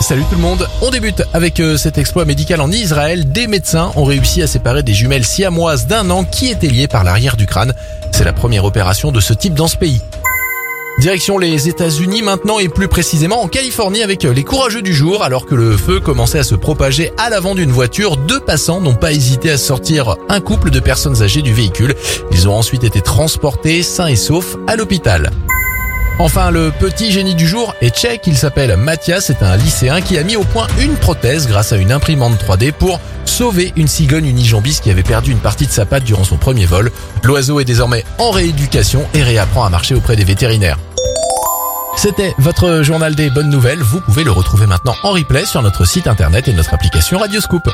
Salut tout le monde, on débute avec euh, cet exploit médical en Israël. Des médecins ont réussi à séparer des jumelles siamoises d'un an qui étaient liées par l'arrière du crâne. C'est la première opération de ce type dans ce pays. Direction les États-Unis maintenant et plus précisément en Californie avec les courageux du jour alors que le feu commençait à se propager à l'avant d'une voiture. Deux passants n'ont pas hésité à sortir un couple de personnes âgées du véhicule. Ils ont ensuite été transportés sains et saufs à l'hôpital. Enfin, le petit génie du jour est tchèque. Il s'appelle Mathias. C'est un lycéen qui a mis au point une prothèse grâce à une imprimante 3D pour sauver une cigogne unijambiste qui avait perdu une partie de sa patte durant son premier vol. L'oiseau est désormais en rééducation et réapprend à marcher auprès des vétérinaires. C'était votre journal des bonnes nouvelles. Vous pouvez le retrouver maintenant en replay sur notre site internet et notre application Radioscoop.